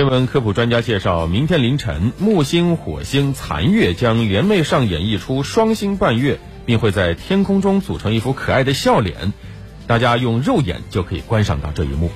天文科普专家介绍，明天凌晨，木星、火星、残月将联袂上演一出双星伴月，并会在天空中组成一幅可爱的笑脸。大家用肉眼就可以观赏到这一幕。